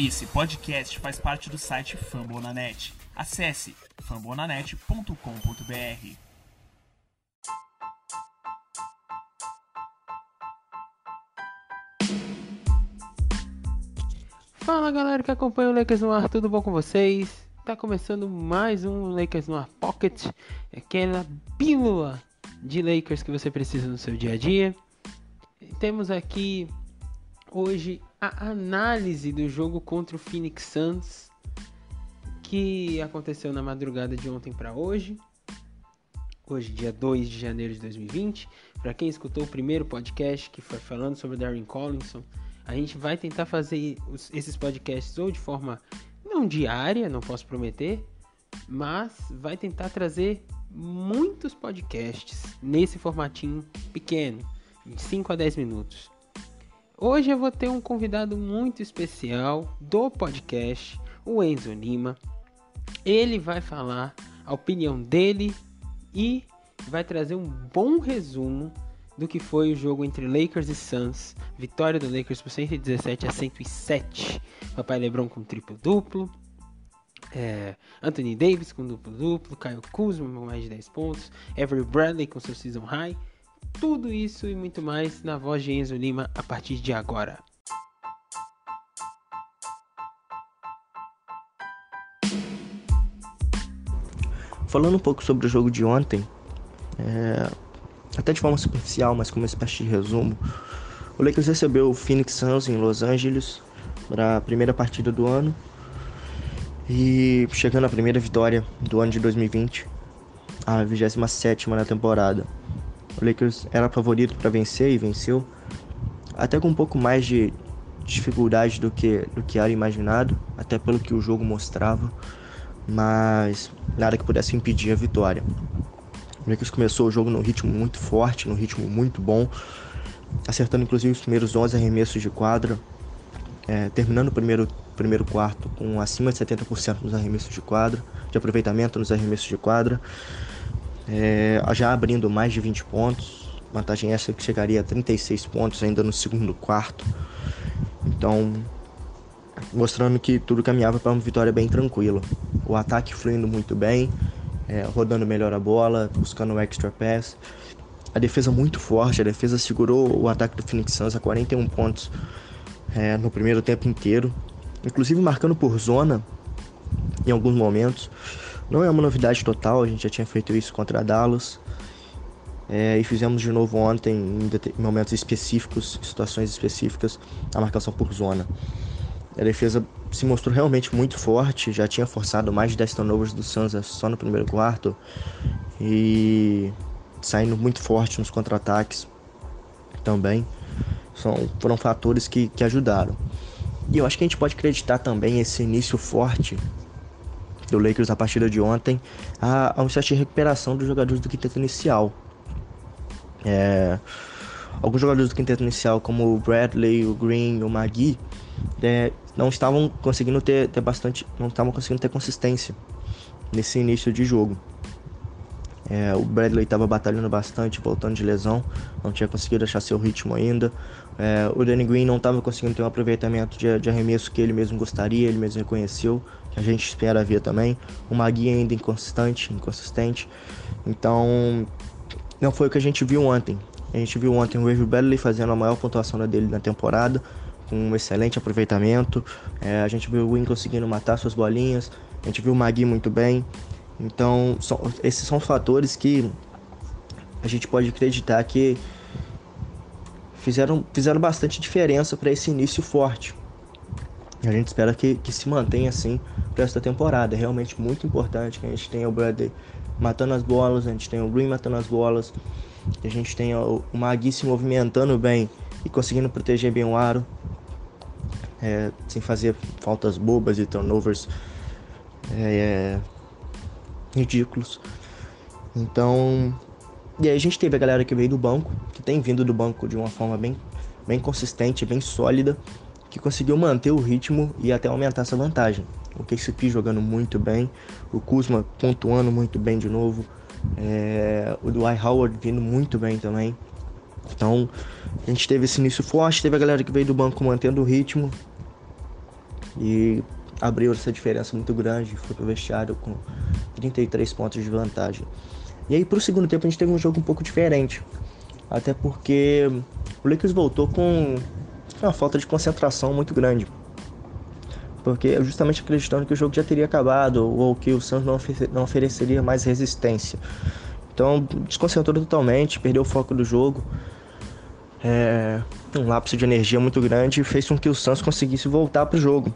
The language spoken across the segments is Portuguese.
Esse podcast faz parte do site Fambonanet. Acesse fambonanet.com.br. Fala galera que acompanha o Lakers no ar, tudo bom com vocês? Tá começando mais um Lakers no ar Pocket, aquela pílula de Lakers que você precisa no seu dia a dia. Temos aqui hoje a análise do jogo contra o Phoenix Suns que aconteceu na madrugada de ontem para hoje. Hoje, dia 2 de janeiro de 2020. Para quem escutou o primeiro podcast que foi falando sobre o Darren Collinson, a gente vai tentar fazer esses podcasts ou de forma não diária, não posso prometer, mas vai tentar trazer muitos podcasts nesse formatinho pequeno, de 5 a 10 minutos. Hoje eu vou ter um convidado muito especial do podcast, o Enzo Lima. Ele vai falar a opinião dele e vai trazer um bom resumo do que foi o jogo entre Lakers e Suns. Vitória do Lakers por 117 a 107. Papai LeBron com triplo duplo. É, Anthony Davis com duplo duplo. Kyle Kuzma com mais de 10 pontos. Avery Bradley com seu season high. Tudo isso e muito mais na voz de Enzo Lima a partir de agora. Falando um pouco sobre o jogo de ontem, é, até de forma superficial, mas como uma espécie de resumo, o Lakers recebeu o Phoenix Suns em Los Angeles para a primeira partida do ano e chegando à primeira vitória do ano de 2020, a 27 na temporada. O Lakers era favorito para vencer e venceu, até com um pouco mais de dificuldade do que, do que era imaginado, até pelo que o jogo mostrava, mas nada que pudesse impedir a vitória. O Lakers começou o jogo num ritmo muito forte, num ritmo muito bom, acertando inclusive os primeiros 11 arremessos de quadra, é, terminando o primeiro, primeiro quarto com acima de 70% nos arremessos de quadra, de aproveitamento nos arremessos de quadra é, já abrindo mais de 20 pontos. Vantagem essa que chegaria a 36 pontos ainda no segundo quarto. Então, mostrando que tudo caminhava para uma vitória bem tranquila. O ataque fluindo muito bem, é, rodando melhor a bola, buscando o extra pass. A defesa muito forte, a defesa segurou o ataque do Phoenix Suns a 41 pontos é, no primeiro tempo inteiro, inclusive marcando por zona em alguns momentos. Não é uma novidade total, a gente já tinha feito isso contra a Dallas. É, e fizemos de novo ontem, em momentos específicos, situações específicas, a marcação por zona. A defesa se mostrou realmente muito forte, já tinha forçado mais de 10 turnovers do Suns só no primeiro quarto e saindo muito forte nos contra-ataques também. São, foram fatores que, que ajudaram. E eu acho que a gente pode acreditar também esse início forte do Lakers a partida de ontem a, a um certo de recuperação dos jogadores do quinteto inicial. É, alguns jogadores do quinteto inicial, como o Bradley, o Green, o Magui, é, não estavam conseguindo ter, ter bastante, não estavam conseguindo ter consistência nesse início de jogo. É, o Bradley estava batalhando bastante, voltando de lesão, não tinha conseguido achar seu ritmo ainda. É, o Danny Green não estava conseguindo ter um aproveitamento de, de, arremesso que ele mesmo gostaria, ele mesmo reconheceu, que a gente espera ver também. O Magui ainda inconsistente, inconsistente. Então, não foi o que a gente viu ontem. A gente viu ontem o Avery Bradley fazendo a maior pontuação dele na temporada, com um excelente aproveitamento. É, a gente viu o Win conseguindo matar suas bolinhas. A gente viu o Magui muito bem. Então, são, esses são fatores que a gente pode acreditar que fizeram, fizeram bastante diferença para esse início forte. A gente espera que, que se mantenha assim para esta temporada. É realmente muito importante que a gente tenha o Bradley matando as bolas, a gente tenha o Green matando as bolas, que a gente tenha o, Magui se movimentando bem e conseguindo proteger bem o aro, é, sem fazer faltas bobas e turnovers. É, é, ridículos. Então, e aí a gente teve a galera que veio do banco, que tem vindo do banco de uma forma bem, bem consistente, bem sólida, que conseguiu manter o ritmo e até aumentar essa vantagem. O KCP jogando muito bem, o Kuzma pontuando muito bem de novo, é, o Dwight Howard vindo muito bem também. Então, a gente teve esse início forte, teve a galera que veio do banco mantendo o ritmo. e abriu essa diferença muito grande, foi pro vestiário com 33 pontos de vantagem. E aí pro segundo tempo a gente teve um jogo um pouco diferente, até porque o Lakers voltou com uma falta de concentração muito grande. Porque justamente acreditando que o jogo já teria acabado ou que o Suns não, não ofereceria mais resistência. Então desconcentrou totalmente, perdeu o foco do jogo. É, um lapso de energia muito grande fez com que o Suns conseguisse voltar para o jogo.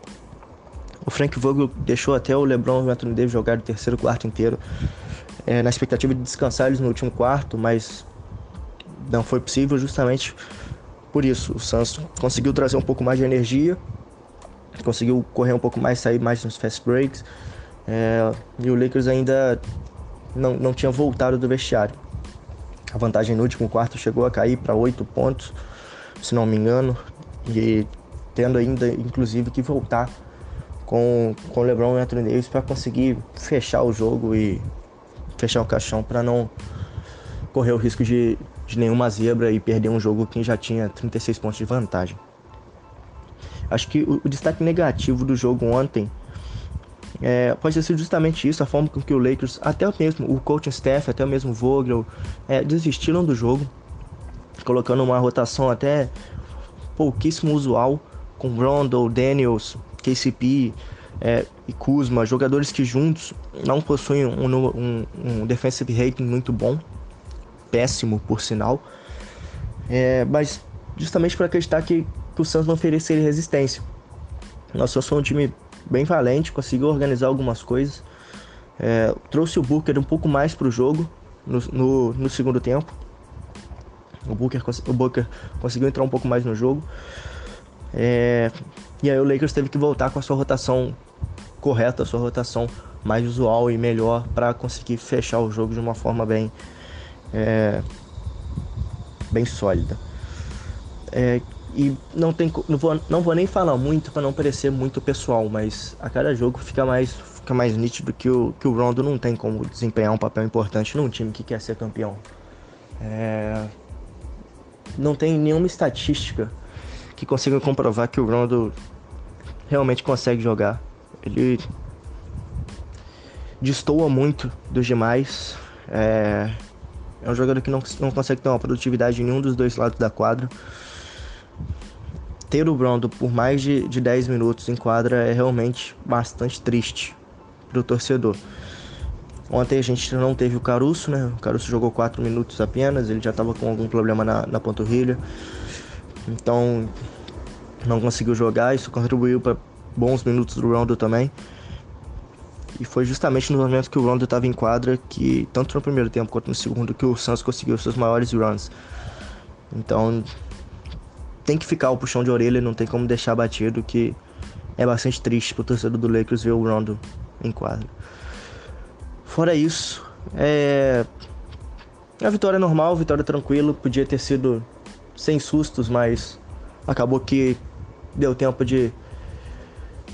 O Frank Vogel deixou até o LeBron e o Anthony Davis jogar o terceiro quarto inteiro, é, na expectativa de descansar eles no último quarto, mas não foi possível justamente por isso. O Suns conseguiu trazer um pouco mais de energia, conseguiu correr um pouco mais, sair mais nos fast breaks, é, e o Lakers ainda não, não tinha voltado do vestiário. A vantagem no último quarto chegou a cair para 8 pontos, se não me engano, e tendo ainda inclusive que voltar com, com LeBron e Anthony Davis para conseguir fechar o jogo e fechar o caixão para não correr o risco de, de nenhuma zebra e perder um jogo que já tinha 36 pontos de vantagem. Acho que o, o destaque negativo do jogo ontem é, pode ter sido justamente isso, a forma com que o Lakers, até mesmo o coaching staff, até mesmo o Vogel, é, desistiram do jogo, colocando uma rotação até pouquíssimo usual, com Rondo, Daniels, KCP é, e Kuzma, jogadores que juntos não possuem um, um, um defensive rating muito bom, péssimo por sinal, é, mas justamente para acreditar que, que o Santos não ofereceria resistência. Nós somos um time bem valente, conseguiu organizar algumas coisas. É, trouxe o Booker um pouco mais para o jogo no, no, no, segundo tempo. O Booker, o Booker conseguiu entrar um pouco mais no jogo. É, e aí o Lakers teve que voltar com a sua rotação correta, a sua rotação mais usual e melhor para conseguir fechar o jogo de uma forma bem, é, bem sólida. É, e não tem não vou, não vou nem falar muito para não parecer muito pessoal, mas a cada jogo fica mais fica mais nítido que o que o Rondo não tem como desempenhar um papel importante num time que quer ser campeão. É, não tem nenhuma estatística que consiga comprovar que o Rondo realmente consegue jogar. Ele destoa muito dos demais. É, é um jogador que não, não consegue ter uma produtividade em nenhum dos dois lados da quadra ter o Rondo por mais de, de 10 minutos em quadra é realmente bastante triste para o torcedor. Ontem a gente não teve o Caruso, né? O Caruso jogou 4 minutos apenas, ele já estava com algum problema na, na panturrilha. Então não conseguiu jogar, isso contribuiu para bons minutos do Rondo também. E foi justamente no momento que o Rondo estava em quadra que, tanto no primeiro tempo quanto no segundo, que o Santos conseguiu seus maiores runs. Então tem que ficar o puxão de orelha, não tem como deixar batido, que é bastante triste pro torcedor do Lakers ver o Rondo em quadro. Fora isso, é. A vitória é normal, vitória tranquila, podia ter sido sem sustos, mas acabou que deu tempo de,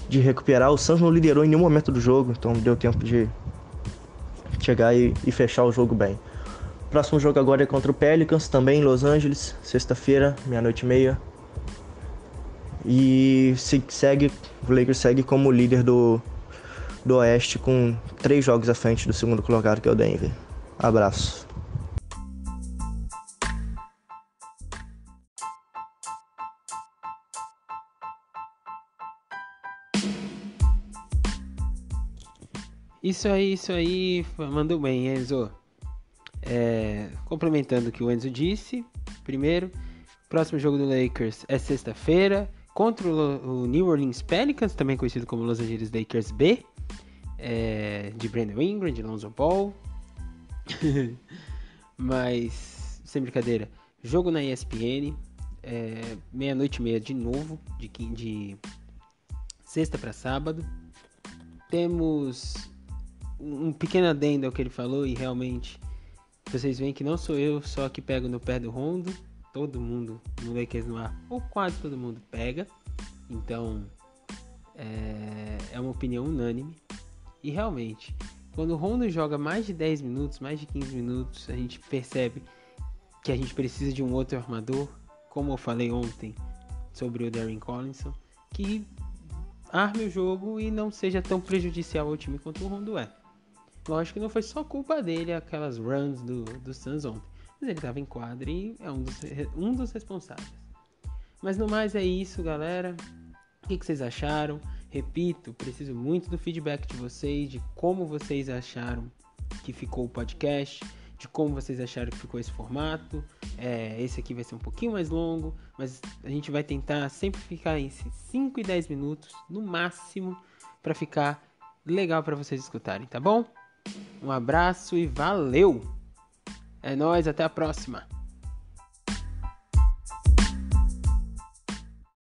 de recuperar. O Suns não liderou em nenhum momento do jogo, então deu tempo de chegar e, e fechar o jogo bem. Próximo jogo agora é contra o Pelicans, também em Los Angeles, sexta-feira, meia-noite e meia. E se segue, o Lakers segue como líder do, do Oeste com três jogos à frente do segundo colocado, que é o Denver. Abraço. Isso aí, isso aí, mandou bem, Enzo. É, complementando o que o Enzo disse, primeiro, próximo jogo do Lakers é sexta-feira contra o New Orleans Pelicans, também conhecido como Los Angeles Lakers B, é, de Brandon Ingram, de Lonzo Ball. Mas, sem brincadeira, jogo na ESPN, é, meia-noite e meia de novo, de, de sexta para sábado. Temos um pequeno adendo ao que ele falou e realmente vocês veem que não sou eu só que pego no pé do Rondo. Todo mundo no Lakers no ar, ou quase todo mundo pega. Então é, é uma opinião unânime. E realmente, quando o Rondo joga mais de 10 minutos, mais de 15 minutos, a gente percebe que a gente precisa de um outro armador. Como eu falei ontem sobre o Darren Collinson, que arme o jogo e não seja tão prejudicial ao time quanto o Rondo é. Lógico que não foi só culpa dele aquelas runs do, do Suns ontem. Mas ele estava em quadra e é um dos, um dos responsáveis. Mas no mais é isso, galera. O que, que vocês acharam? Repito, preciso muito do feedback de vocês, de como vocês acharam que ficou o podcast, de como vocês acharam que ficou esse formato. É, esse aqui vai ser um pouquinho mais longo, mas a gente vai tentar sempre ficar em 5 e 10 minutos no máximo para ficar legal para vocês escutarem, tá bom? Um abraço e valeu! É nóis, até a próxima!